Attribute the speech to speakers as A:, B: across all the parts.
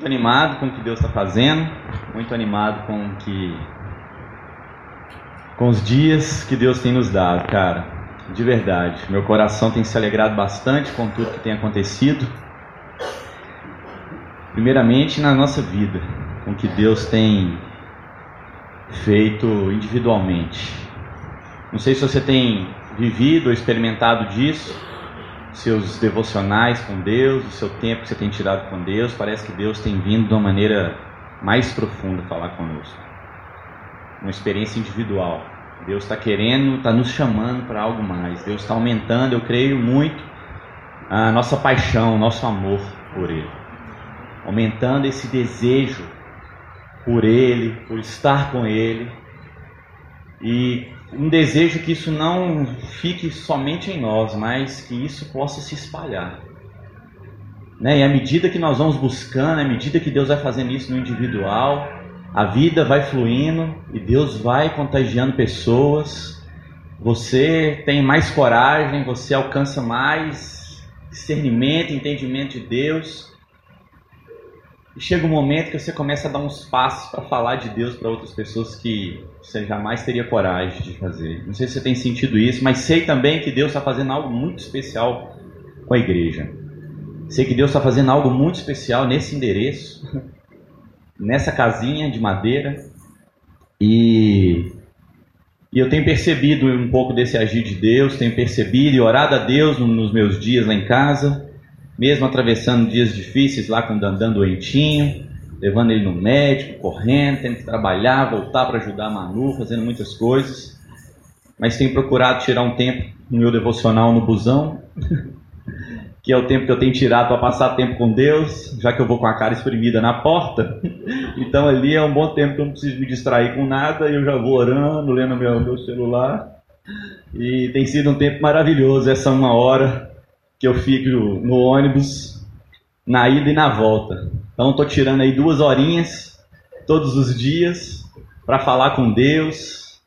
A: Muito animado com o que Deus está fazendo, muito animado com que com os dias que Deus tem nos dado, cara. De verdade, meu coração tem se alegrado bastante com tudo que tem acontecido. Primeiramente na nossa vida, com o que Deus tem feito individualmente. Não sei se você tem vivido ou experimentado disso, seus devocionais com Deus, o seu tempo que você tem tirado com Deus, parece que Deus tem vindo de uma maneira mais profunda falar conosco. Uma experiência individual. Deus está querendo, está nos chamando para algo mais. Deus está aumentando, eu creio muito, a nossa paixão, nosso amor por Ele. Aumentando esse desejo por Ele, por estar com Ele. E um desejo que isso não fique somente em nós, mas que isso possa se espalhar. Né? E à medida que nós vamos buscando, à medida que Deus vai fazendo isso no individual, a vida vai fluindo e Deus vai contagiando pessoas. Você tem mais coragem, você alcança mais discernimento, entendimento de Deus. E chega um momento que você começa a dar uns passos para falar de Deus para outras pessoas que você jamais teria coragem de fazer. Não sei se você tem sentido isso, mas sei também que Deus está fazendo algo muito especial com a igreja. Sei que Deus está fazendo algo muito especial nesse endereço, nessa casinha de madeira. E, e eu tenho percebido um pouco desse agir de Deus, tenho percebido e orado a Deus nos meus dias lá em casa mesmo atravessando dias difíceis lá com o Dandan doentinho, levando ele no médico, correndo, tendo que trabalhar, voltar para ajudar a Manu, fazendo muitas coisas. Mas tenho procurado tirar um tempo no meu devocional no busão, que é o tempo que eu tenho tirado para passar tempo com Deus, já que eu vou com a cara espremida na porta. Então ali é um bom tempo que eu não preciso me distrair com nada, eu já vou orando, lendo meu, meu celular. E tem sido um tempo maravilhoso essa uma hora que eu fico no ônibus na ida e na volta. Então estou tirando aí duas horinhas todos os dias para falar com Deus,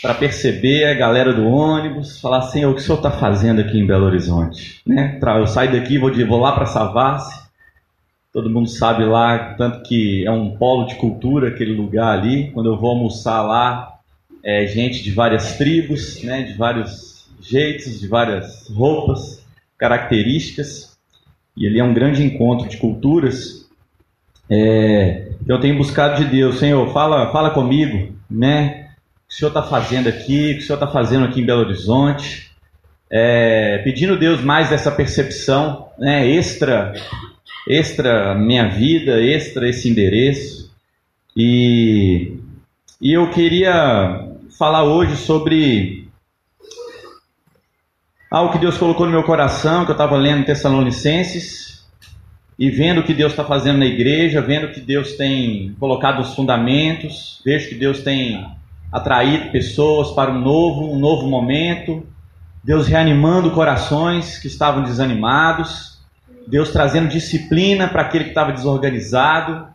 A: para perceber a galera do ônibus, falar assim, o que o senhor está fazendo aqui em Belo Horizonte? Né? Eu saio daqui, vou, de, vou lá para Savassi, todo mundo sabe lá, tanto que é um polo de cultura aquele lugar ali. Quando eu vou almoçar lá, é gente de várias tribos, né, de vários jeitos, de várias roupas características, e ele é um grande encontro de culturas. É, eu tenho buscado de Deus, Senhor, fala, fala comigo, né? O que o Senhor está fazendo aqui, o que o Senhor está fazendo aqui em Belo Horizonte, é, pedindo Deus mais dessa percepção, né? Extra, extra minha vida, extra esse endereço. E, e eu queria falar hoje sobre algo que Deus colocou no meu coração, que eu estava lendo Tessalonicenses, e vendo o que Deus está fazendo na igreja, vendo que Deus tem colocado os fundamentos, vejo que Deus tem atraído pessoas para um novo, um novo momento, Deus reanimando corações que estavam desanimados, Deus trazendo disciplina para aquele que estava desorganizado,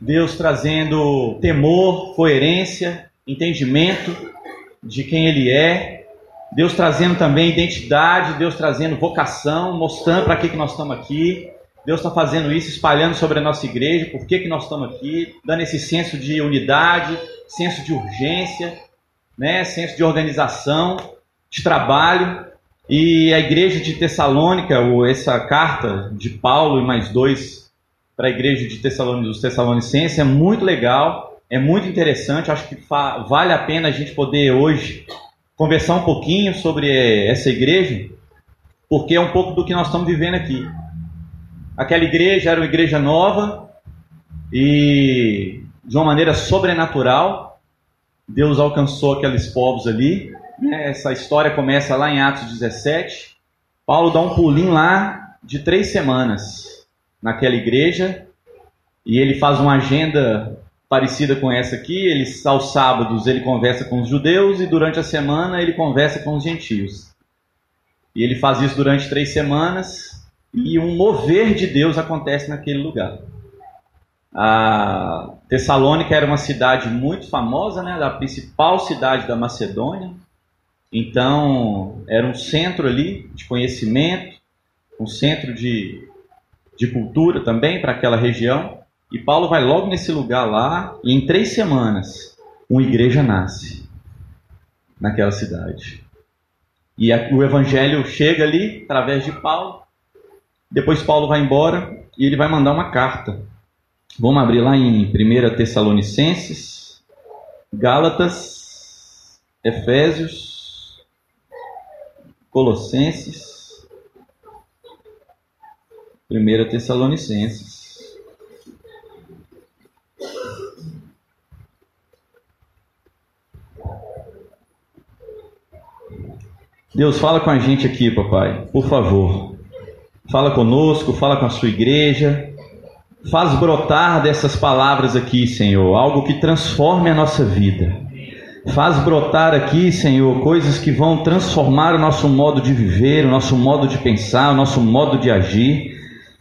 A: Deus trazendo temor, coerência, entendimento de quem Ele é, Deus trazendo também identidade, Deus trazendo vocação, mostrando para que, que nós estamos aqui. Deus está fazendo isso, espalhando sobre a nossa igreja, por que, que nós estamos aqui, dando esse senso de unidade, senso de urgência, né, senso de organização, de trabalho. E a igreja de Tessalônica, ou essa carta de Paulo e mais dois para a igreja de Tessalônica, dos Tessalonicenses, é muito legal, é muito interessante. Acho que vale a pena a gente poder hoje conversar um pouquinho sobre essa igreja, porque é um pouco do que nós estamos vivendo aqui. Aquela igreja era uma igreja nova e de uma maneira sobrenatural, Deus alcançou aqueles povos ali. Né? Essa história começa lá em Atos 17. Paulo dá um pulinho lá de três semanas naquela igreja e ele faz uma agenda parecida com essa aqui. Ele, aos sábados ele conversa com os judeus e durante a semana ele conversa com os gentios. E ele faz isso durante três semanas e um mover de Deus acontece naquele lugar. A Tessalônica era uma cidade muito famosa, né, a principal cidade da Macedônia. Então, era um centro ali de conhecimento, um centro de, de cultura também para aquela região. E Paulo vai logo nesse lugar lá, e em três semanas, uma igreja nasce naquela cidade. E o evangelho chega ali através de Paulo. Depois Paulo vai embora e ele vai mandar uma carta. Vamos abrir lá em 1 Tessalonicenses, Gálatas, Efésios, Colossenses, 1 Tessalonicenses. Deus, fala com a gente aqui, papai, por favor. Fala conosco, fala com a sua igreja. Faz brotar dessas palavras aqui, Senhor, algo que transforme a nossa vida. Faz brotar aqui, Senhor, coisas que vão transformar o nosso modo de viver, o nosso modo de pensar, o nosso modo de agir.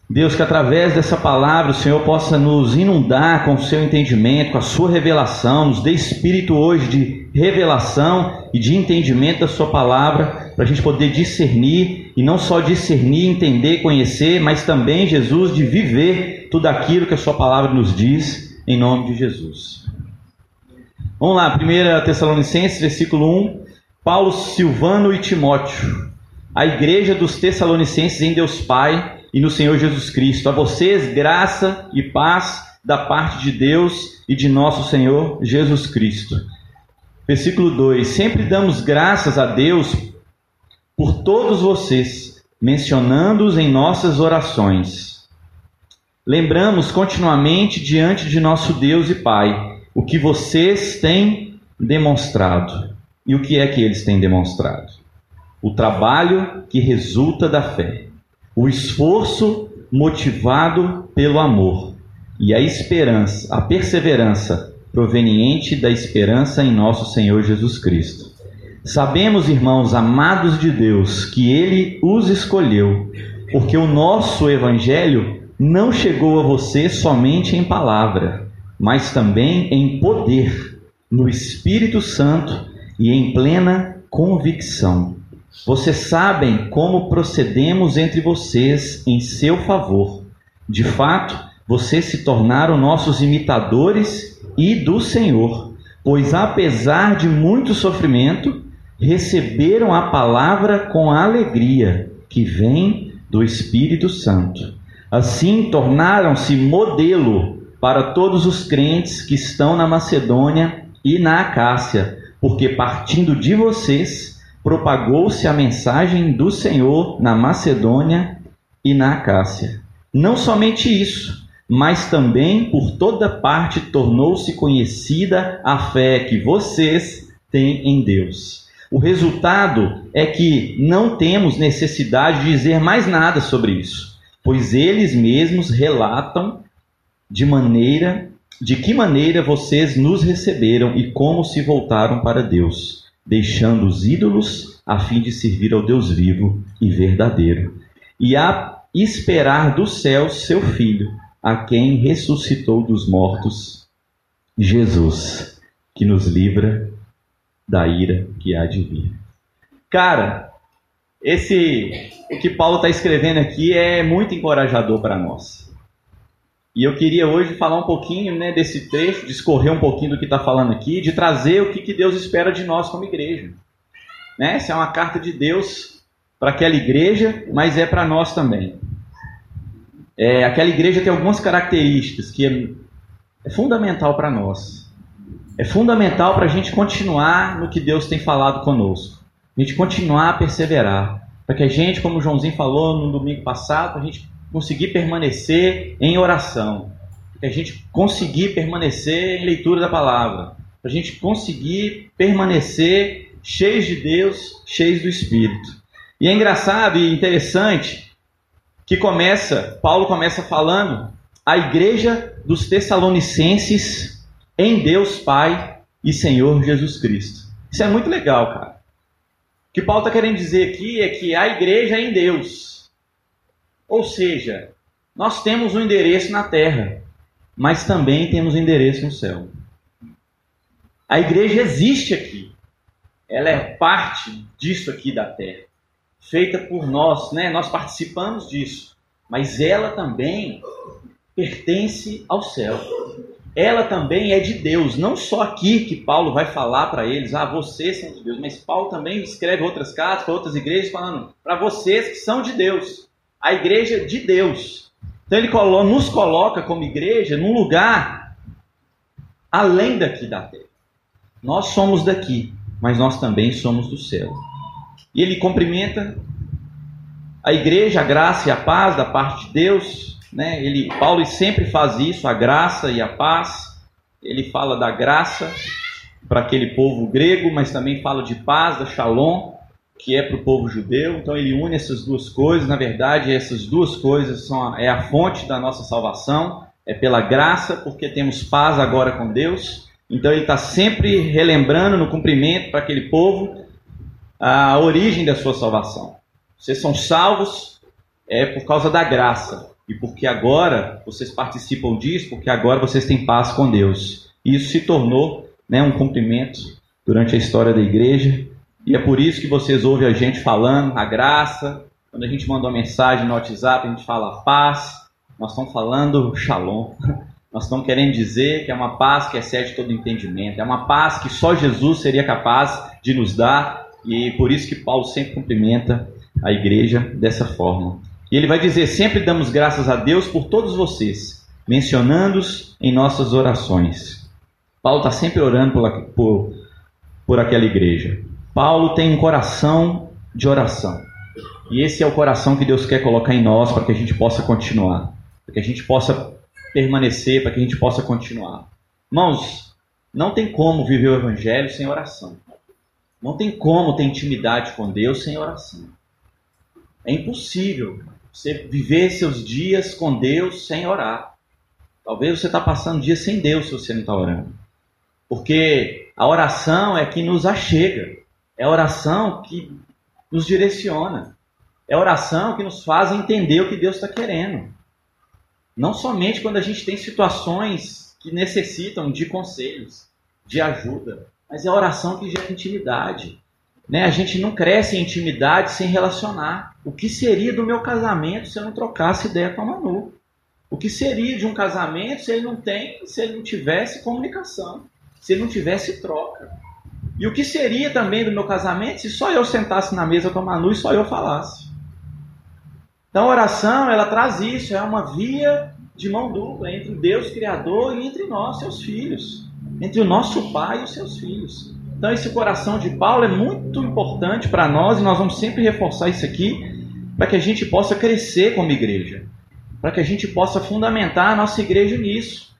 A: Deus, que através dessa palavra o Senhor possa nos inundar com o seu entendimento, com a sua revelação, nos dê espírito hoje de revelação e de entendimento da sua palavra, para a gente poder discernir, e não só discernir, entender, conhecer, mas também, Jesus, de viver tudo aquilo que a sua palavra nos diz, em nome de Jesus. Vamos lá, 1 Tessalonicenses, versículo 1, Paulo, Silvano e Timóteo, a igreja dos Tessalonicenses em Deus Pai, e no Senhor Jesus Cristo. A vocês, graça e paz da parte de Deus e de nosso Senhor Jesus Cristo. Versículo 2: Sempre damos graças a Deus por todos vocês, mencionando-os em nossas orações. Lembramos continuamente diante de nosso Deus e Pai o que vocês têm demonstrado. E o que é que eles têm demonstrado? O trabalho que resulta da fé o esforço motivado pelo amor e a esperança, a perseverança proveniente da esperança em nosso Senhor Jesus Cristo. Sabemos, irmãos amados de Deus, que Ele os escolheu, porque o nosso Evangelho não chegou a você somente em palavra, mas também em poder, no Espírito Santo e em plena convicção. Vocês sabem como procedemos entre vocês em seu favor. De fato, vocês se tornaram nossos imitadores e do Senhor, pois apesar de muito sofrimento, receberam a palavra com alegria que vem do Espírito Santo. Assim, tornaram-se modelo para todos os crentes que estão na Macedônia e na Acácia, porque partindo de vocês, propagou-se a mensagem do Senhor na Macedônia e na Acácia. Não somente isso, mas também por toda parte tornou-se conhecida a fé que vocês têm em Deus. O resultado é que não temos necessidade de dizer mais nada sobre isso, pois eles mesmos relatam de maneira de que maneira vocês nos receberam e como se voltaram para Deus deixando os ídolos a fim de servir ao Deus vivo e verdadeiro, e a esperar do céu seu Filho, a quem ressuscitou dos mortos, Jesus, que nos livra da ira que há de vir. Cara, esse o que Paulo está escrevendo aqui é muito encorajador para nós. E eu queria hoje falar um pouquinho né, desse trecho, discorrer um pouquinho do que está falando aqui, de trazer o que, que Deus espera de nós como igreja. Né? Essa é uma carta de Deus para aquela igreja, mas é para nós também. É, aquela igreja tem algumas características que é, é fundamental para nós. É fundamental para a gente continuar no que Deus tem falado conosco. A gente continuar a perseverar. Para que a gente, como o Joãozinho falou no domingo passado, a gente conseguir permanecer em oração, para a gente conseguir permanecer em leitura da palavra, para a gente conseguir permanecer cheios de Deus, cheios do Espírito. E é engraçado e interessante que começa, Paulo começa falando a igreja dos Tessalonicenses em Deus Pai e Senhor Jesus Cristo. Isso é muito legal, cara. O que Paulo está querendo dizer aqui é que a igreja é em Deus. Ou seja, nós temos um endereço na terra, mas também temos um endereço no céu. A igreja existe aqui. Ela é parte disso aqui da terra, feita por nós, né? Nós participamos disso, mas ela também pertence ao céu. Ela também é de Deus, não só aqui que Paulo vai falar para eles, ah, vocês são de Deus, mas Paulo também escreve outras cartas para outras igrejas falando para vocês que são de Deus, a igreja de Deus. Então ele nos coloca como igreja num lugar além daqui da terra. Nós somos daqui, mas nós também somos do céu. E ele cumprimenta a igreja, a graça e a paz da parte de Deus. Né? Ele, Paulo sempre faz isso, a graça e a paz. Ele fala da graça para aquele povo grego, mas também fala de paz, da shalom, que é para o povo judeu. Então ele une essas duas coisas. Na verdade, essas duas coisas são a, é a fonte da nossa salvação. É pela graça, porque temos paz agora com Deus. Então ele está sempre relembrando no cumprimento para aquele povo a origem da sua salvação. Vocês são salvos é por causa da graça e porque agora vocês participam disso, porque agora vocês têm paz com Deus. E isso se tornou né, um cumprimento durante a história da igreja e é por isso que vocês ouvem a gente falando a graça. Quando a gente manda uma mensagem no WhatsApp, a gente fala paz. Nós estamos falando shalom. Nós estamos querendo dizer que é uma paz que excede todo entendimento. É uma paz que só Jesus seria capaz de nos dar e por isso que Paulo sempre cumprimenta a igreja dessa forma. E ele vai dizer: sempre damos graças a Deus por todos vocês, mencionando-os em nossas orações. Paulo está sempre orando por, por, por aquela igreja. Paulo tem um coração de oração. E esse é o coração que Deus quer colocar em nós para que a gente possa continuar, para que a gente possa permanecer, para que a gente possa continuar. Irmãos, não tem como viver o Evangelho sem oração. Não tem como ter intimidade com Deus sem oração. É impossível você viver seus dias com Deus sem orar. Talvez você está passando dias sem Deus se você não está orando. Porque a oração é que nos achega. É a oração que nos direciona. É a oração que nos faz entender o que Deus está querendo. Não somente quando a gente tem situações que necessitam de conselhos, de ajuda, mas é a oração que gera intimidade. Né? A gente não cresce em intimidade sem relacionar. O que seria do meu casamento se eu não trocasse ideia com a Manu? O que seria de um casamento se ele não tem, se ele não tivesse comunicação, se ele não tivesse troca? E o que seria também do meu casamento se só eu sentasse na mesa com a Manu e só eu falasse? Então a oração, ela traz isso, é uma via de mão dupla entre Deus Criador e entre nós, seus filhos entre o nosso pai e os seus filhos. Então, esse coração de Paulo é muito importante para nós e nós vamos sempre reforçar isso aqui para que a gente possa crescer como igreja, para que a gente possa fundamentar a nossa igreja nisso.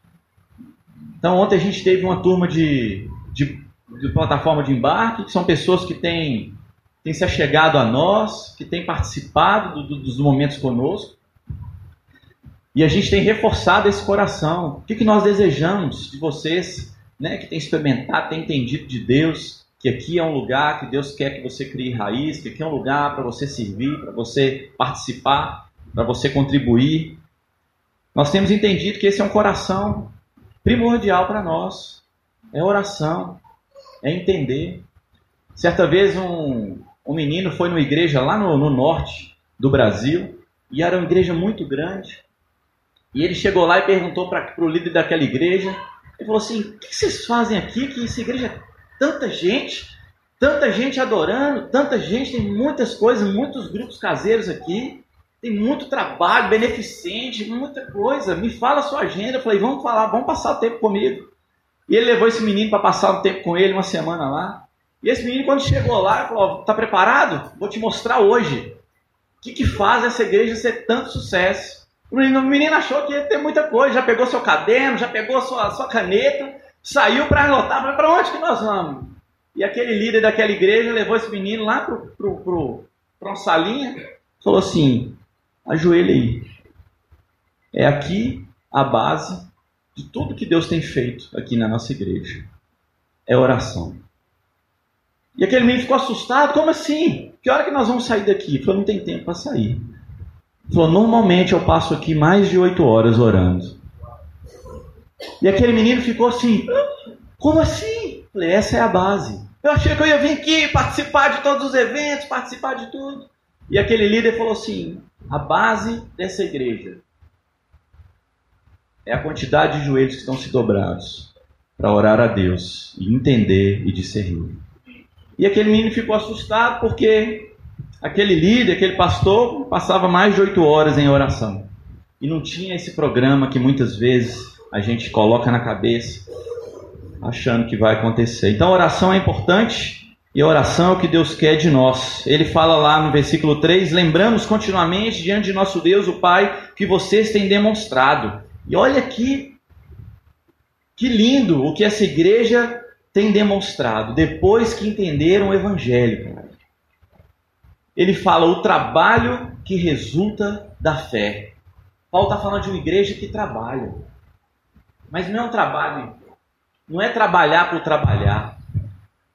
A: Então, ontem a gente teve uma turma de, de, de plataforma de embarque, que são pessoas que têm, têm se achegado a nós, que têm participado do, do, dos momentos conosco. E a gente tem reforçado esse coração. O que, que nós desejamos de vocês né, que tem experimentado, tem entendido de Deus, que aqui é um lugar que Deus quer que você crie raiz, que aqui é um lugar para você servir, para você participar, para você contribuir. Nós temos entendido que esse é um coração primordial para nós. É oração, é entender. Certa vez um, um menino foi numa igreja lá no, no norte do Brasil, e era uma igreja muito grande. E ele chegou lá e perguntou para o líder daquela igreja ele falou assim: o que vocês fazem aqui? Que essa igreja é tanta gente, tanta gente adorando, tanta gente, tem muitas coisas, muitos grupos caseiros aqui, tem muito trabalho beneficente, muita coisa. Me fala a sua agenda. Eu falei: vamos falar, vamos passar o tempo comigo. E ele levou esse menino para passar um tempo com ele, uma semana lá. E esse menino, quando chegou lá, falou: Tá preparado? Vou te mostrar hoje. O que, que faz essa igreja ser tanto sucesso? O menino achou que ia ter muita coisa, já pegou seu caderno, já pegou sua, sua caneta, saiu para anotar, para onde que nós vamos? E aquele líder daquela igreja levou esse menino lá para pro, pro, uma salinha, falou assim, ajoelha aí. É aqui a base de tudo que Deus tem feito aqui na nossa igreja. É oração. E aquele menino ficou assustado, como assim? Que hora que nós vamos sair daqui? Ele falou, não tem tempo para sair. Falou, normalmente eu passo aqui mais de oito horas orando. E aquele menino ficou assim, como assim? Falei, essa é a base. Eu achei que eu ia vir aqui participar de todos os eventos, participar de tudo. E aquele líder falou assim: a base dessa igreja é a quantidade de joelhos que estão se dobrados para orar a Deus e entender e discernir. E aquele menino ficou assustado porque aquele líder, aquele pastor, passava mais de oito horas em oração. E não tinha esse programa que muitas vezes a gente coloca na cabeça achando que vai acontecer. Então, oração é importante e a oração é o que Deus quer de nós. Ele fala lá no versículo 3: Lembramos continuamente diante de nosso Deus, o Pai, que vocês têm demonstrado. E olha que, que lindo o que essa igreja tem demonstrado depois que entenderam o Evangelho. Ele fala o trabalho que resulta da fé. Paulo está falando de uma igreja que trabalha. Mas não é um trabalho, não é trabalhar por trabalhar.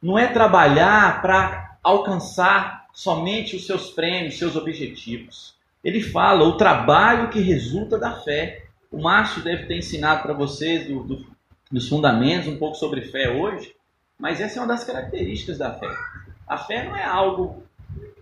A: Não é trabalhar para alcançar somente os seus prêmios, seus objetivos. Ele fala o trabalho que resulta da fé. O Márcio deve ter ensinado para vocês do, do, dos fundamentos um pouco sobre fé hoje, mas essa é uma das características da fé. A fé não é algo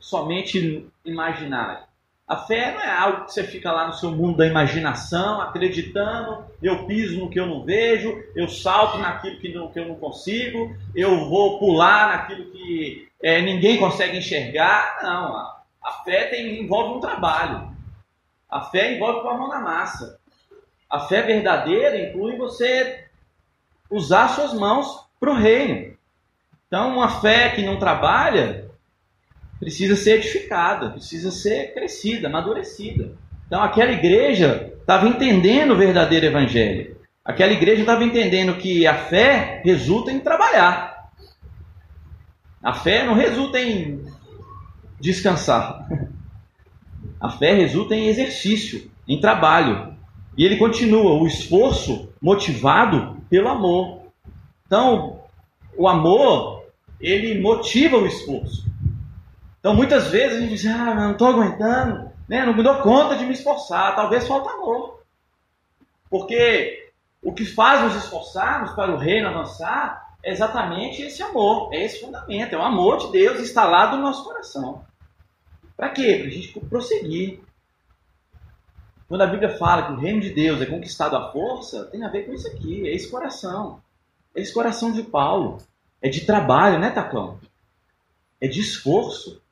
A: somente imaginário. A fé não é algo que você fica lá no seu mundo da imaginação, acreditando, eu piso no que eu não vejo, eu salto naquilo que, não, que eu não consigo, eu vou pular naquilo que é, ninguém consegue enxergar. Não, a, a fé tem, envolve um trabalho. A fé envolve com a mão na massa. A fé verdadeira inclui você usar suas mãos para o reino. Então, uma fé que não trabalha precisa ser edificada, precisa ser crescida, amadurecida. Então aquela igreja estava entendendo o verdadeiro evangelho. Aquela igreja estava entendendo que a fé resulta em trabalhar. A fé não resulta em descansar. A fé resulta em exercício, em trabalho. E ele continua, o esforço motivado pelo amor. Então, o amor, ele motiva o esforço. Então muitas vezes a gente diz, ah, não estou aguentando, né? não me dou conta de me esforçar, talvez falta amor. Porque o que faz nos esforçarmos para o reino avançar é exatamente esse amor, é esse fundamento, é o amor de Deus instalado no nosso coração. Para quê? Para a gente prosseguir. Quando a Bíblia fala que o reino de Deus é conquistado à força, tem a ver com isso aqui, é esse coração. É esse coração de Paulo. É de trabalho, né, Tacão? É de esforço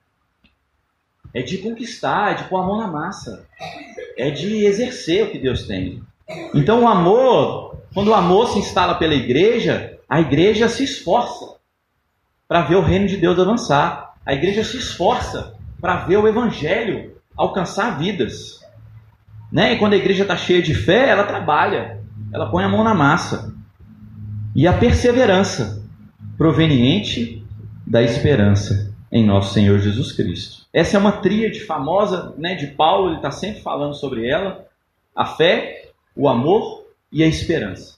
A: é de conquistar, é de pôr a mão na massa, é de exercer o que Deus tem. Então o amor, quando o amor se instala pela igreja, a igreja se esforça para ver o reino de Deus avançar. A igreja se esforça para ver o evangelho alcançar vidas. Né? E quando a igreja está cheia de fé, ela trabalha, ela põe a mão na massa. E a perseverança proveniente da esperança em nosso Senhor Jesus Cristo. Essa é uma tríade famosa né, de Paulo, ele está sempre falando sobre ela: a fé, o amor e a esperança.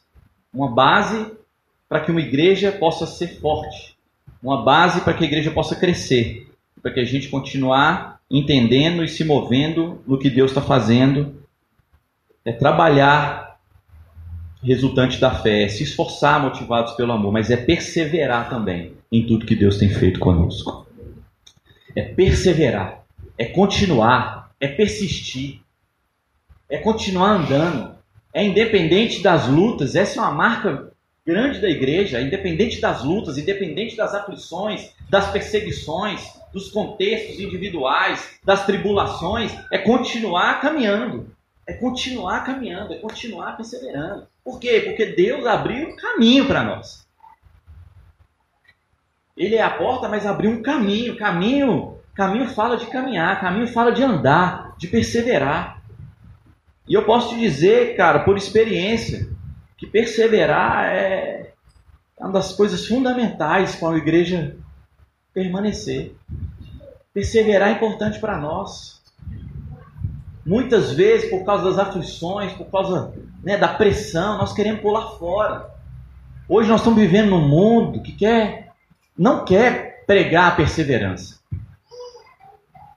A: Uma base para que uma igreja possa ser forte, uma base para que a igreja possa crescer, para que a gente continuar entendendo e se movendo no que Deus está fazendo. É trabalhar resultante da fé, é se esforçar motivados pelo amor, mas é perseverar também em tudo que Deus tem feito conosco é perseverar, é continuar, é persistir, é continuar andando, é independente das lutas. Essa é uma marca grande da igreja, independente das lutas, independente das aflições, das perseguições, dos contextos individuais, das tribulações, é continuar caminhando. É continuar caminhando, é continuar perseverando. Por quê? Porque Deus abriu um caminho para nós. Ele é a porta, mas abriu um caminho. Caminho, caminho fala de caminhar, caminho fala de andar, de perseverar. E eu posso te dizer, cara, por experiência, que perseverar é uma das coisas fundamentais para a igreja permanecer. Perseverar é importante para nós. Muitas vezes, por causa das aflições, por causa né, da pressão, nós queremos pular fora. Hoje nós estamos vivendo num mundo que quer não quer pregar a perseverança.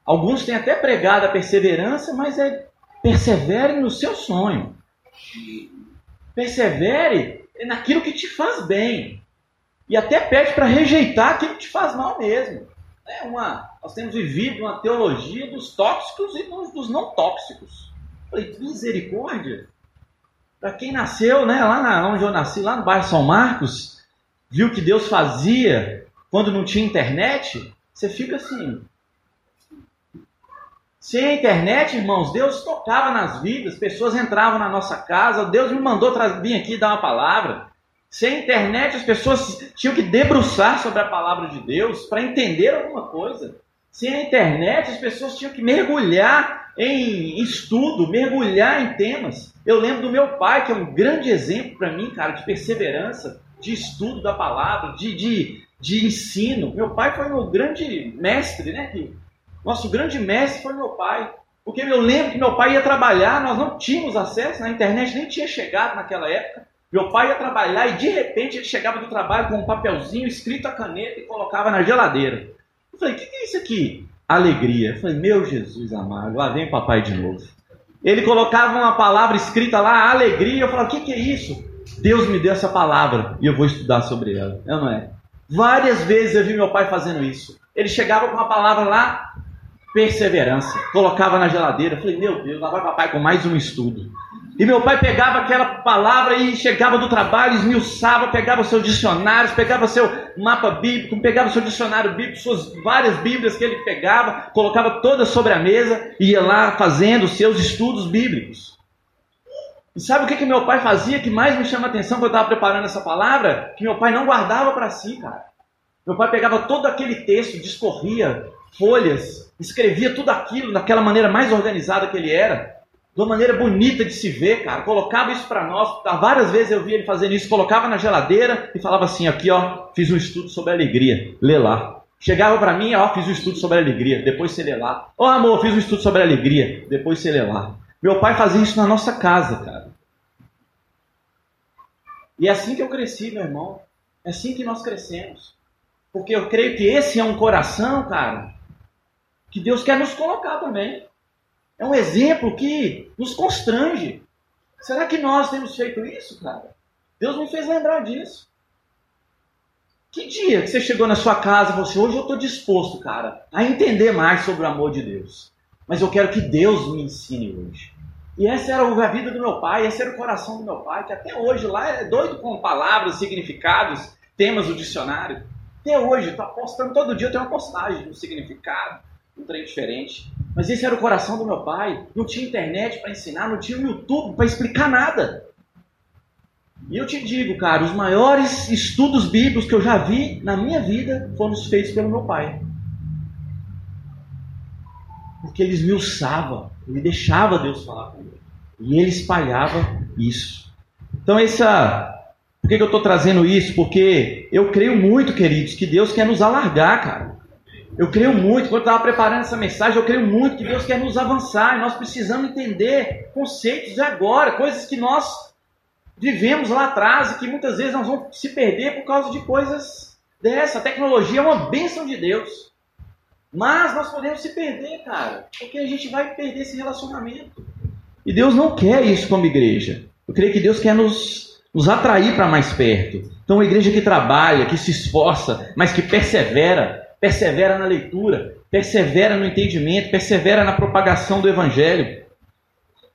A: Alguns têm até pregado a perseverança, mas é persevere no seu sonho. Persevere naquilo que te faz bem. E até pede para rejeitar aquilo que te faz mal mesmo. É uma, nós temos vivido uma teologia dos tóxicos e dos não tóxicos. Falei, misericórdia. Para quem nasceu, né, lá na, onde eu nasci, lá no bairro São Marcos, viu que Deus fazia quando não tinha internet, você fica assim. Sem a internet, irmãos, Deus tocava nas vidas, pessoas entravam na nossa casa, Deus me mandou vir aqui dar uma palavra. Sem internet, as pessoas tinham que debruçar sobre a palavra de Deus para entender alguma coisa. Sem a internet, as pessoas tinham que mergulhar em estudo, mergulhar em temas. Eu lembro do meu pai, que é um grande exemplo para mim, cara, de perseverança, de estudo da palavra, de, de, de ensino. Meu pai foi meu grande mestre, né? Nosso grande mestre foi meu pai. Porque eu lembro que meu pai ia trabalhar, nós não tínhamos acesso na internet, nem tinha chegado naquela época. Meu pai ia trabalhar e de repente ele chegava do trabalho com um papelzinho escrito a caneta e colocava na geladeira. Eu falei, o que, que é isso aqui? Alegria. Eu falei, meu Jesus amado, lá vem papai de novo. Ele colocava uma palavra escrita lá, alegria. Eu falava, o que, que é isso? Deus me deu essa palavra e eu vou estudar sobre ela. É não é? Várias vezes eu vi meu pai fazendo isso. Ele chegava com uma palavra lá, perseverança. Colocava na geladeira. Falei, meu Deus, lá vai papai com mais um estudo. E meu pai pegava aquela palavra e chegava do trabalho, esmiuçava, pegava seus dicionários, pegava seu mapa bíblico, pegava seu dicionário bíblico, suas várias bíblias que ele pegava, colocava todas sobre a mesa e ia lá fazendo seus estudos bíblicos. E sabe o que, que meu pai fazia que mais me chama a atenção quando eu estava preparando essa palavra? Que meu pai não guardava para si, cara. Meu pai pegava todo aquele texto, discorria folhas, escrevia tudo aquilo daquela maneira mais organizada que ele era de uma maneira bonita de se ver, cara. Colocava isso para nós. Várias vezes eu vi ele fazendo isso. Colocava na geladeira e falava assim: aqui, ó, fiz um estudo sobre alegria. Lê lá. Chegava para mim, ó, fiz um estudo sobre alegria. Depois você lê lá. Ó, oh, amor, fiz um estudo sobre alegria. Depois você lê lá. Meu pai fazia isso na nossa casa, cara. E é assim que eu cresci, meu irmão. É assim que nós crescemos. Porque eu creio que esse é um coração, cara, que Deus quer nos colocar também. É um exemplo que nos constrange. Será que nós temos feito isso, cara? Deus me fez lembrar disso. Que dia que você chegou na sua casa e falou assim: hoje eu estou disposto, cara, a entender mais sobre o amor de Deus. Mas eu quero que Deus me ensine hoje. E essa era a vida do meu pai, esse era o coração do meu pai, que até hoje lá é doido com palavras, significados, temas do dicionário. Até hoje, estou postando todo dia, eu tenho uma postagem um significado, um trem diferente. Mas esse era o coração do meu pai. Não tinha internet para ensinar, não tinha YouTube para explicar nada. E eu te digo, cara, os maiores estudos bíblicos que eu já vi na minha vida foram os feitos pelo meu pai. Porque ele esmiuçava, ele deixava Deus falar com ele. E ele espalhava isso. Então, essa. Por que, eu estou trazendo isso? Porque eu creio muito, queridos, que Deus quer nos alargar, cara. Eu creio muito, quando eu estava preparando essa mensagem, eu creio muito que Deus quer nos avançar e nós precisamos entender conceitos de agora, coisas que nós vivemos lá atrás e que muitas vezes nós vamos se perder por causa de coisas dessa. A tecnologia é uma bênção de Deus. Mas nós podemos se perder, cara, porque a gente vai perder esse relacionamento. E Deus não quer isso como igreja. Eu creio que Deus quer nos, nos atrair para mais perto. Então, uma igreja que trabalha, que se esforça, mas que persevera, persevera na leitura, persevera no entendimento, persevera na propagação do Evangelho.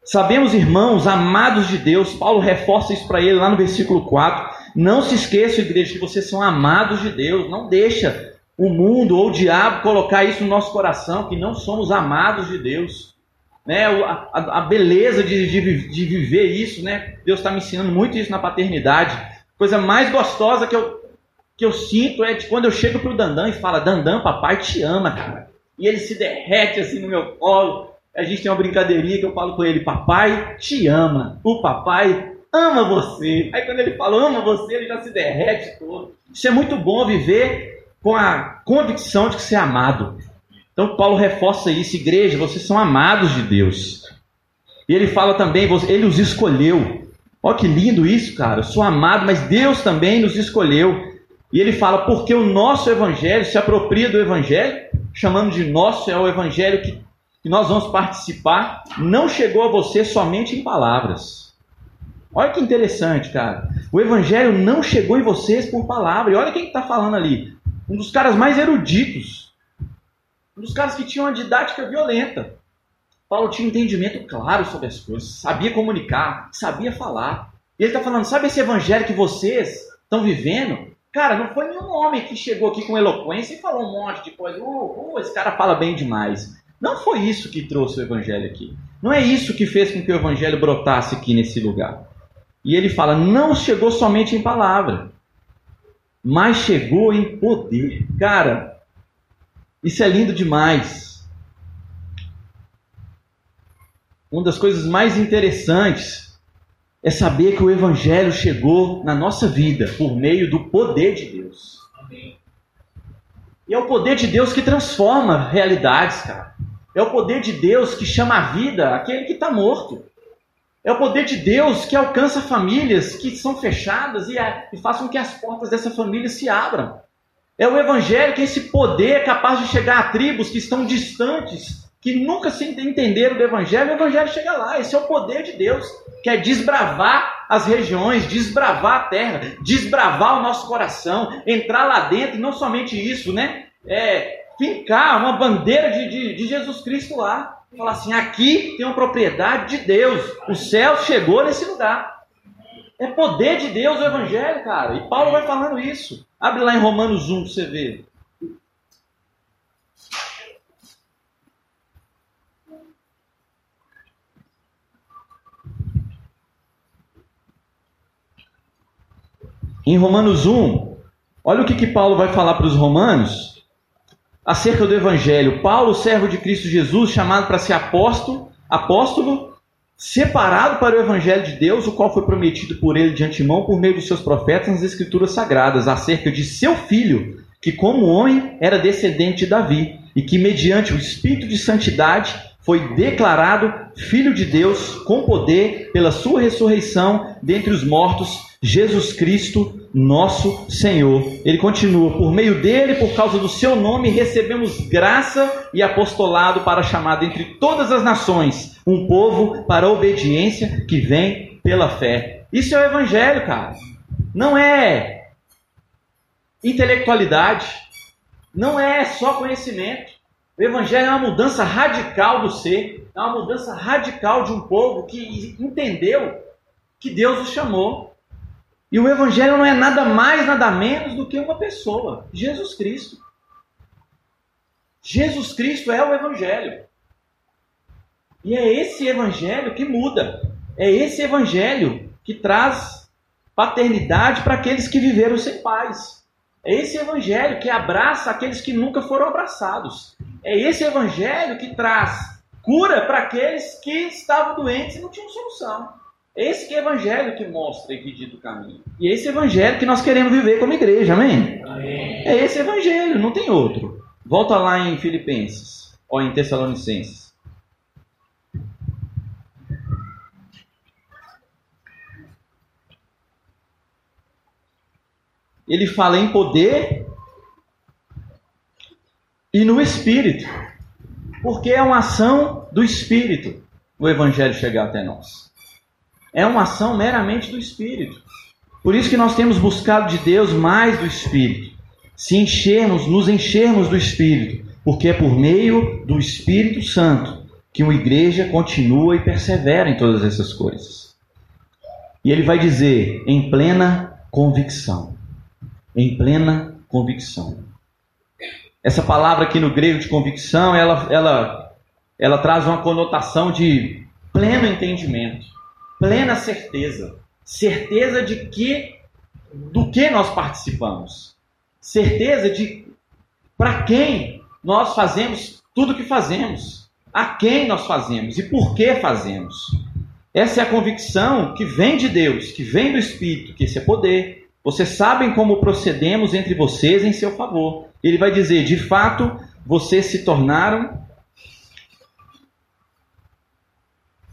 A: Sabemos, irmãos, amados de Deus, Paulo reforça isso para ele lá no versículo 4. Não se esqueça, igreja, que vocês são amados de Deus. Não deixa o mundo ou o diabo colocar isso no nosso coração, que não somos amados de Deus. Né? A, a, a beleza de, de, de viver isso, né? Deus está me ensinando muito isso na paternidade. Coisa mais gostosa que eu que eu sinto é de quando eu chego pro Dandan e fala, Dandan, papai te ama, cara. E ele se derrete assim no meu colo. A gente tem uma brincadeirinha que eu falo com ele, papai te ama. O papai ama você. Aí quando ele fala ama você, ele já se derrete todo. Isso é muito bom viver com a convicção de que você é amado. Então Paulo reforça isso, igreja, vocês são amados de Deus. E ele fala também, ele os escolheu. Olha que lindo isso, cara. Eu sou amado, mas Deus também nos escolheu. E ele fala, porque o nosso evangelho se apropria do evangelho, chamando de nosso, é o evangelho que, que nós vamos participar, não chegou a você somente em palavras. Olha que interessante, cara. O evangelho não chegou em vocês por palavra. E olha quem está falando ali. Um dos caras mais eruditos. Um dos caras que tinham uma didática violenta. Paulo tinha um entendimento claro sobre as coisas, sabia comunicar, sabia falar. E ele está falando: sabe esse evangelho que vocês estão vivendo? Cara, não foi nenhum homem que chegou aqui com eloquência e falou um monte de coisa. Uh, esse cara fala bem demais. Não foi isso que trouxe o evangelho aqui. Não é isso que fez com que o evangelho brotasse aqui nesse lugar. E ele fala: não chegou somente em palavra, mas chegou em poder. Cara, isso é lindo demais. Uma das coisas mais interessantes é saber que o Evangelho chegou na nossa vida por meio do poder de Deus. E é o poder de Deus que transforma realidades, cara. É o poder de Deus que chama a vida aquele que está morto. É o poder de Deus que alcança famílias que são fechadas e, e faz com que as portas dessa família se abram. É o Evangelho que esse poder é capaz de chegar a tribos que estão distantes, que nunca se entenderam do Evangelho. O Evangelho chega lá. Esse é o poder de Deus, que é desbravar as regiões, desbravar a terra, desbravar o nosso coração, entrar lá dentro. E não somente isso, né? É, fincar uma bandeira de, de, de Jesus Cristo lá. Falar assim: aqui tem uma propriedade de Deus. O céu chegou nesse lugar. É poder de Deus o Evangelho, cara. E Paulo vai falando isso. Abre lá em Romanos 1 para você ver. Em Romanos 1, olha o que, que Paulo vai falar para os romanos acerca do Evangelho. Paulo, servo de Cristo Jesus, chamado para ser apóstolo, apóstolo, separado para o Evangelho de Deus, o qual foi prometido por ele de antemão por meio dos seus profetas nas Escrituras Sagradas, acerca de seu filho, que como homem era descendente de Davi, e que mediante o Espírito de Santidade foi declarado Filho de Deus com poder pela sua ressurreição dentre os mortos, Jesus Cristo, nosso Senhor. Ele continua: por meio dele, por causa do seu nome, recebemos graça e apostolado para chamar entre todas as nações um povo para a obediência que vem pela fé. Isso é o Evangelho, cara. Não é intelectualidade, não é só conhecimento. O Evangelho é uma mudança radical do ser, é uma mudança radical de um povo que entendeu que Deus o chamou. E o Evangelho não é nada mais, nada menos do que uma pessoa, Jesus Cristo. Jesus Cristo é o Evangelho. E é esse Evangelho que muda. É esse Evangelho que traz paternidade para aqueles que viveram sem pais. É esse evangelho que abraça aqueles que nunca foram abraçados. É esse evangelho que traz cura para aqueles que estavam doentes e não tinham solução. Esse que é evangelho que mostra e que o caminho. E é esse evangelho que nós queremos viver como igreja, amém? amém? É esse evangelho, não tem outro. Volta lá em Filipenses, ou em Tessalonicenses. ele fala em poder e no espírito. Porque é uma ação do espírito o evangelho chegar até nós. É uma ação meramente do espírito. Por isso que nós temos buscado de Deus mais do espírito. Se enchermos, nos enchermos do espírito, porque é por meio do Espírito Santo que uma igreja continua e persevera em todas essas coisas. E ele vai dizer em plena convicção em plena convicção. Essa palavra aqui no grego de convicção, ela, ela, ela traz uma conotação de pleno entendimento, plena certeza, certeza de que do que nós participamos, certeza de para quem nós fazemos tudo o que fazemos, a quem nós fazemos e por que fazemos. Essa é a convicção que vem de Deus, que vem do Espírito, que esse é poder, vocês sabem como procedemos entre vocês em seu favor. Ele vai dizer: de fato, vocês se tornaram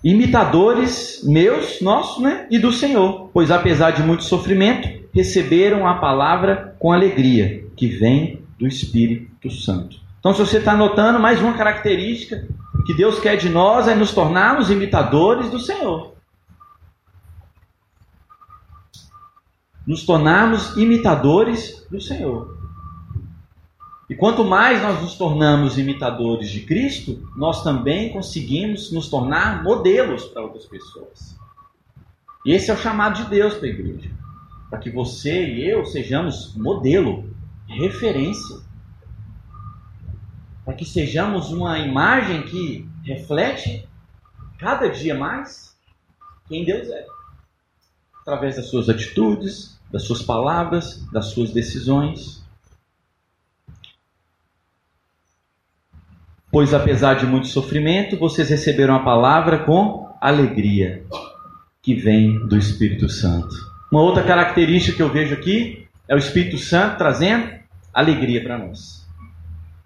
A: imitadores meus, nossos, né? E do Senhor. Pois apesar de muito sofrimento, receberam a palavra com alegria, que vem do Espírito Santo. Então, se você está notando, mais uma característica que Deus quer de nós é nos tornarmos imitadores do Senhor. nos tornarmos imitadores do Senhor. E quanto mais nós nos tornamos imitadores de Cristo, nós também conseguimos nos tornar modelos para outras pessoas. E esse é o chamado de Deus para a igreja. Para que você e eu sejamos modelo, referência. Para que sejamos uma imagem que reflete cada dia mais quem Deus é. Através das suas atitudes, das suas palavras, das suas decisões. Pois apesar de muito sofrimento, vocês receberam a palavra com alegria, que vem do Espírito Santo. Uma outra característica que eu vejo aqui é o Espírito Santo trazendo alegria para nós.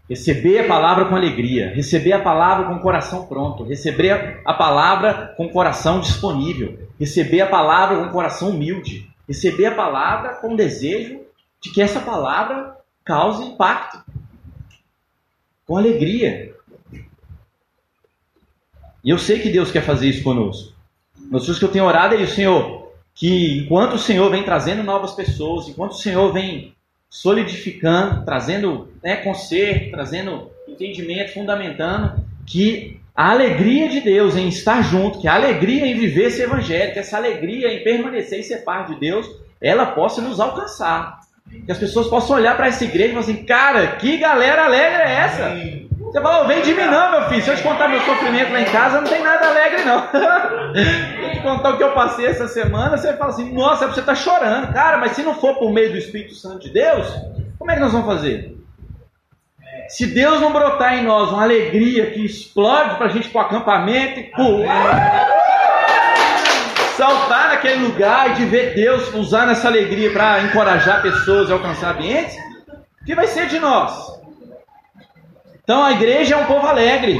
A: Receber a palavra com alegria, receber a palavra com o coração pronto, receber a palavra com o coração disponível, receber a palavra com o coração humilde, receber a palavra com o desejo de que essa palavra cause impacto, com alegria. E eu sei que Deus quer fazer isso conosco. Das coisas que eu tenho orado é isso, Senhor, que enquanto o Senhor vem trazendo novas pessoas, enquanto o Senhor vem solidificando, trazendo né, conserto, trazendo entendimento, fundamentando que a alegria de Deus em estar junto, que a alegria em viver esse evangelho, que essa alegria em permanecer e ser parte de Deus, ela possa nos alcançar. Que as pessoas possam olhar para essa igreja e falar assim, cara, que galera alegre é essa? Você fala, vem de mim não, meu filho. Se eu te contar meu sofrimento lá em casa, não tem nada alegre, não. Se eu te contar o que eu passei essa semana, você fala assim, nossa, você está chorando. Cara, mas se não for por meio do Espírito Santo de Deus, como é que nós vamos fazer? Se Deus não brotar em nós uma alegria que explode para a gente ir para o acampamento e pular, saltar naquele lugar e de ver Deus usando essa alegria para encorajar pessoas e alcançar ambientes, o que vai ser de nós? Então a igreja é um povo alegre.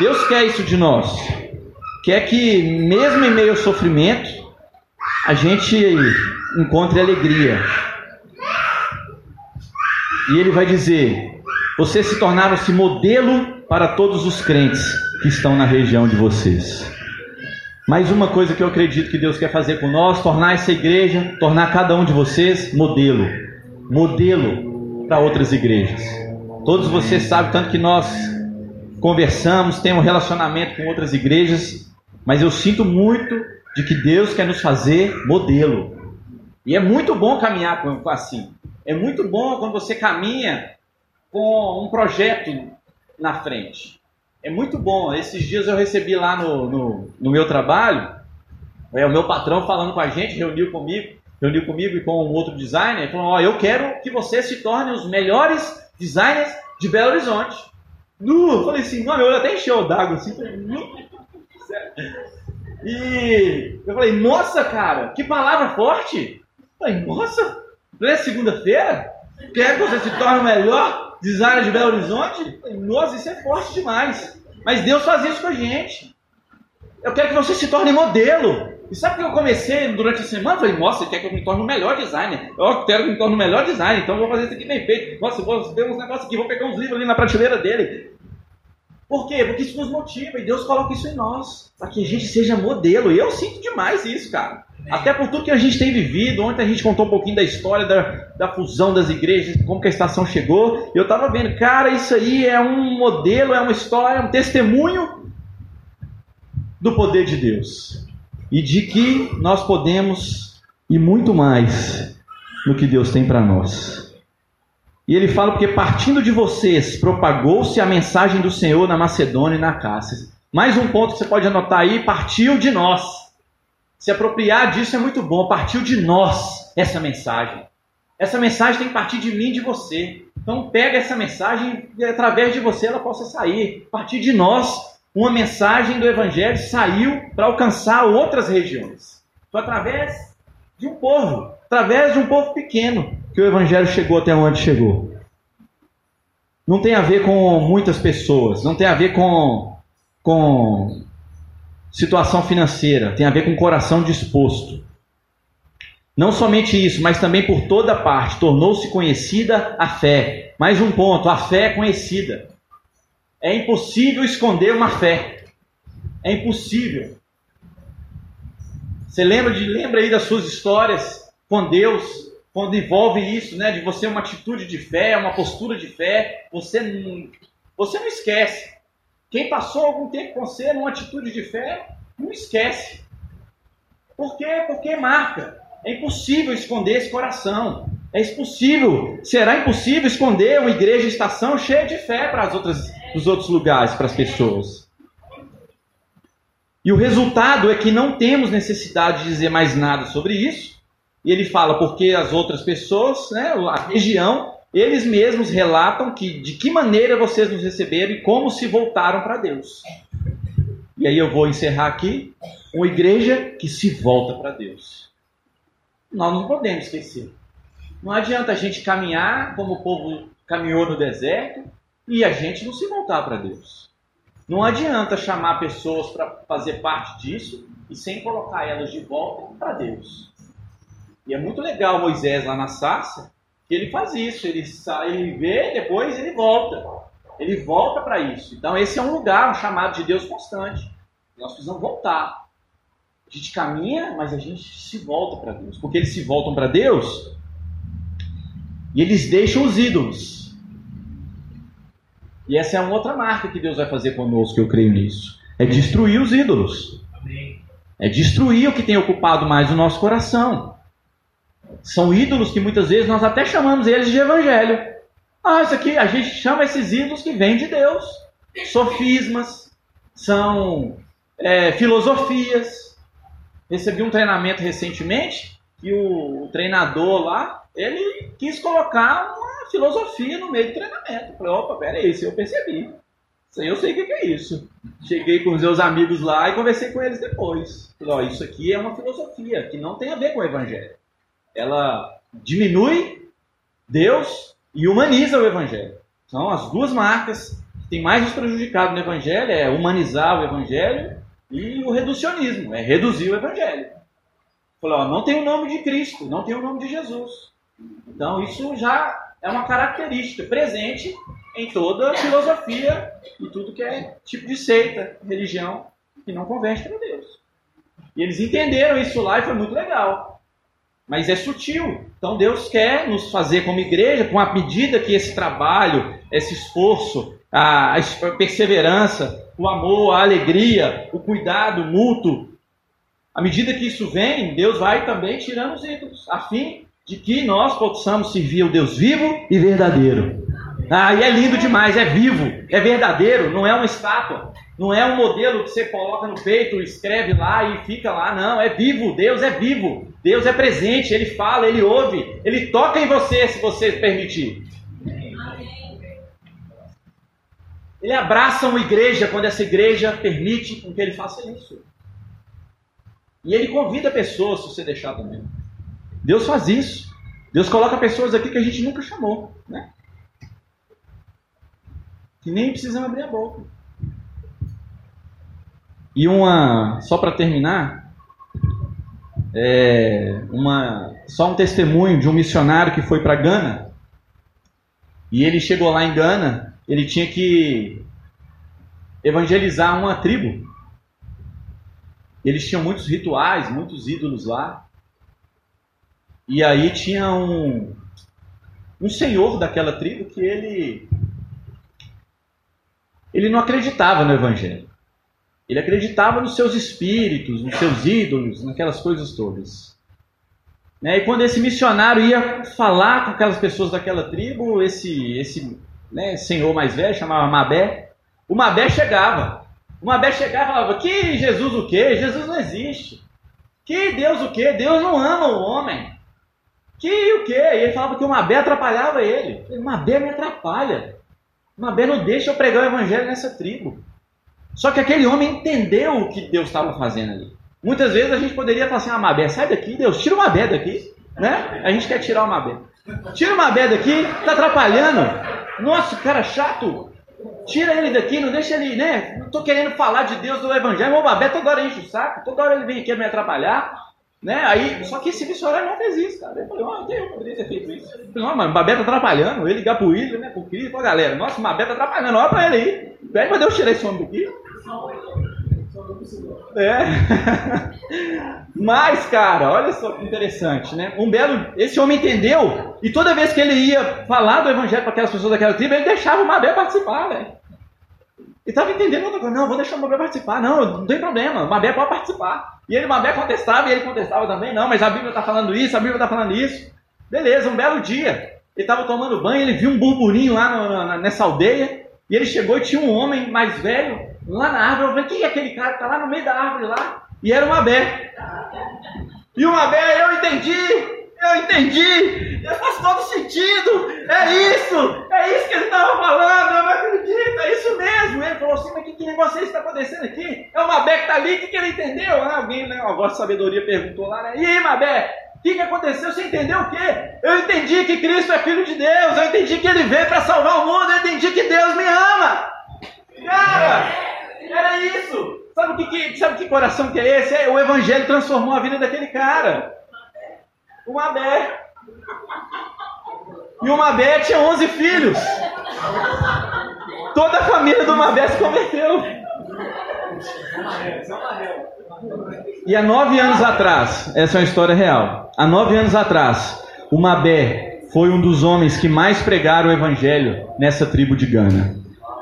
A: Deus quer isso de nós. Quer que, mesmo em meio ao sofrimento, a gente encontre alegria. E ele vai dizer: Vocês se tornaram-se modelo para todos os crentes que estão na região de vocês. Mais uma coisa que eu acredito que Deus quer fazer com nós: tornar essa igreja, tornar cada um de vocês modelo. Modelo para outras igrejas. Todos vocês sabem tanto que nós conversamos, temos um relacionamento com outras igrejas, mas eu sinto muito de que Deus quer nos fazer modelo. E é muito bom caminhar com assim. É muito bom quando você caminha com um projeto na frente. É muito bom. Esses dias eu recebi lá no, no, no meu trabalho, é o meu patrão falando com a gente, reuniu comigo, reuniu comigo e com um outro designer, falou: ó, eu quero que você se torne os melhores designers de Belo Horizonte. Nu! Falei assim, mano, eu até encheu d'água assim. E eu falei, nossa, cara, que palavra forte! Eu falei, nossa, é segunda-feira? Quer que você se torne o melhor designer de Belo Horizonte? Eu falei, nossa, isso é forte demais. Mas Deus faz isso com a gente. Eu quero que você se torne modelo. E sabe o que eu comecei durante a semana? Falei, nossa, você quer que eu me torne o melhor designer? Eu quero que eu me torne o melhor designer, então eu vou fazer isso aqui bem feito. Nossa, eu vou ver uns negócios aqui, vou pegar uns livros ali na prateleira dele. Por quê? Porque isso nos motiva e Deus coloca isso em nós, para que a gente seja modelo. E eu sinto demais isso, cara. Até por tudo que a gente tem vivido. Ontem a gente contou um pouquinho da história da, da fusão das igrejas, como que a estação chegou. E eu estava vendo, cara, isso aí é um modelo, é uma história, é um testemunho do poder de Deus e de que nós podemos e muito mais no que Deus tem para nós. E ele fala porque partindo de vocês propagou-se a mensagem do Senhor na Macedônia e na Cássia. Mais um ponto que você pode anotar aí, partiu de nós. Se apropriar disso é muito bom, partiu de nós essa mensagem. Essa mensagem tem que partir de mim de você. Então pega essa mensagem e através de você ela possa sair. Partir de nós uma mensagem do Evangelho saiu para alcançar outras regiões. Foi através de um povo, através de um povo pequeno, que o Evangelho chegou até onde chegou. Não tem a ver com muitas pessoas, não tem a ver com, com situação financeira, tem a ver com coração disposto. Não somente isso, mas também por toda parte tornou-se conhecida a fé. Mais um ponto: a fé é conhecida. É impossível esconder uma fé. É impossível. Você lembra de lembra aí das suas histórias com Deus? quando envolve isso, né, de você uma atitude de fé, uma postura de fé, você não, você não esquece. Quem passou algum tempo com você numa atitude de fé, não esquece. Por quê? Porque marca. É impossível esconder esse coração. É impossível, será impossível esconder uma igreja estação cheia de fé para as outras, os outros lugares, para as pessoas. E o resultado é que não temos necessidade de dizer mais nada sobre isso. E ele fala porque as outras pessoas, né, a região, eles mesmos relatam que de que maneira vocês nos receberam e como se voltaram para Deus. E aí eu vou encerrar aqui. Uma igreja que se volta para Deus. Nós não podemos esquecer. Não adianta a gente caminhar como o povo caminhou no deserto e a gente não se voltar para Deus. Não adianta chamar pessoas para fazer parte disso e sem colocar elas de volta para Deus. E é muito legal Moisés lá na sarça, que ele faz isso, ele sai, ele vê, depois ele volta. Ele volta para isso. Então esse é um lugar, um chamado de Deus constante. Nós precisamos voltar. A gente caminha, mas a gente se volta para Deus. Porque eles se voltam para Deus, e eles deixam os ídolos. E essa é uma outra marca que Deus vai fazer conosco, eu creio nisso. É destruir os ídolos. É destruir o que tem ocupado mais o nosso coração. São ídolos que muitas vezes nós até chamamos eles de evangelho. Ah, isso aqui, a gente chama esses ídolos que vêm de Deus. Sofismas, são é, filosofias. Recebi um treinamento recentemente e o, o treinador lá ele quis colocar filosofia no meio do treinamento. falei, opa, peraí, isso eu percebi. Isso aí eu sei o que é isso. Cheguei com os meus amigos lá e conversei com eles depois. Falei, ó, isso aqui é uma filosofia que não tem a ver com o evangelho. Ela diminui Deus e humaniza o evangelho. São as duas marcas que tem mais nos prejudicado no evangelho, é humanizar o evangelho e o reducionismo, é reduzir o evangelho. Falei, ó, não tem o nome de Cristo, não tem o nome de Jesus. Então, isso já é uma característica presente em toda filosofia e tudo que é tipo de seita, religião, que não converte para Deus. E eles entenderam isso lá e foi muito legal. Mas é sutil. Então Deus quer nos fazer como igreja, com a medida que esse trabalho, esse esforço, a perseverança, o amor, a alegria, o cuidado mútuo, à medida que isso vem, Deus vai também tirando os ídolos, a fim de que nós possamos servir o Deus vivo e verdadeiro. Ah, e é lindo demais, é vivo, é verdadeiro, não é uma estátua, não é um modelo que você coloca no peito, escreve lá e fica lá, não, é vivo, Deus é vivo, Deus é presente, Ele fala, Ele ouve, Ele toca em você se você permitir. Ele abraça uma igreja quando essa igreja permite que ele faça isso. E ele convida pessoas se você deixar também. Deus faz isso. Deus coloca pessoas aqui que a gente nunca chamou, né? Que nem precisam abrir a boca. E uma, só para terminar, é uma, só um testemunho de um missionário que foi para Gana. E ele chegou lá em Gana, ele tinha que evangelizar uma tribo. Eles tinham muitos rituais, muitos ídolos lá. E aí tinha um, um senhor daquela tribo que ele ele não acreditava no evangelho. Ele acreditava nos seus espíritos, nos seus ídolos, naquelas coisas todas. Né? E quando esse missionário ia falar com aquelas pessoas daquela tribo, esse, esse né, senhor mais velho, chamava Mabé, o Mabé chegava. O Mabé chegava e falava: Que Jesus o quê? Jesus não existe. Que Deus o quê? Deus não ama o homem. Que o quê? E ele falava que o Mabé atrapalhava ele. O Mabé me atrapalha. Mabé não deixa eu pregar o evangelho nessa tribo. Só que aquele homem entendeu o que Deus estava fazendo ali. Muitas vezes a gente poderia falar assim, ah, Mabé, sai daqui, Deus, tira o Mabé daqui. Né? A gente quer tirar o Mabé. Tira o Mabé daqui, tá atrapalhando. Nossa, cara chato. Tira ele daqui, não deixa ele, né? Não tô querendo falar de Deus do Evangelho. O Mabé toda hora enche o saco, toda hora ele vem aqui me atrapalhar. Né? Aí, só que esse missionário não fez isso, cara. Eu falei, ó, oh, eu poderia ter feito isso. Eu falei, não, mas o Babé tá atrapalhando. Ele ligar pro William, né? Pro Cris, pra galera. Nossa, o Babé tá atrapalhando. Olha pra ele aí. Pede pra Deus tirar esse homem daqui. É. Mas, cara, olha só que interessante, né? Um belo. Esse homem entendeu, e toda vez que ele ia falar do evangelho para aquelas pessoas daquela tribo, ele deixava o Mabé participar, velho. E estava entendendo outra coisa. Não, vou deixar o Mabé participar. Não, não tem problema. O Mabé pode participar. E ele, o Mabé contestava e ele contestava também. Não, mas a Bíblia está falando isso, a Bíblia está falando isso. Beleza, um belo dia. Ele estava tomando banho, ele viu um burburinho lá no, nessa aldeia. E ele chegou e tinha um homem mais velho lá na árvore. Eu falei, quem é aquele cara que está lá no meio da árvore lá? E era o Mabé. E o Mabé, eu entendi. Eu entendi! Faz todo sentido! É isso! É isso que ele estava falando! Eu não acredito! É isso mesmo! Assim: mas que, que negócio é esse que está acontecendo aqui? É o Mabé que está ali, o que, que ele entendeu? Ah, alguém, né? A de sabedoria perguntou lá, né? E aí, Mabé? O que, que aconteceu? Você entendeu o quê? Eu entendi que Cristo é filho de Deus, eu entendi que ele veio para salvar o mundo, eu entendi que Deus me ama! Cara, era isso! Sabe o que, que, sabe que coração que é esse? É, o Evangelho transformou a vida daquele cara o Mabé. E o Mabé tinha 11 filhos. Toda a família do Mabé se converteu. E há nove anos atrás, essa é uma história real. Há nove anos atrás, o Mabé foi um dos homens que mais pregaram o evangelho nessa tribo de Gana.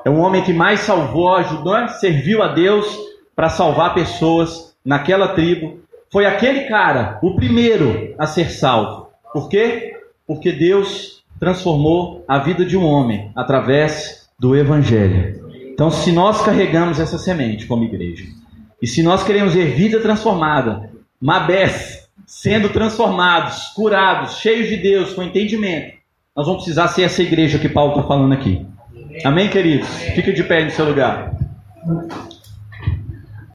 A: É o homem que mais salvou, ajudou, serviu a Deus para salvar pessoas naquela tribo foi aquele cara, o primeiro a ser salvo. Por quê? Porque Deus transformou a vida de um homem através do Evangelho. Então, se nós carregamos essa semente como igreja, e se nós queremos ver vida transformada, Mabés sendo transformados, curados, cheios de Deus, com entendimento, nós vamos precisar ser essa igreja que Paulo está falando aqui. Amém, queridos? Fica de pé no seu lugar.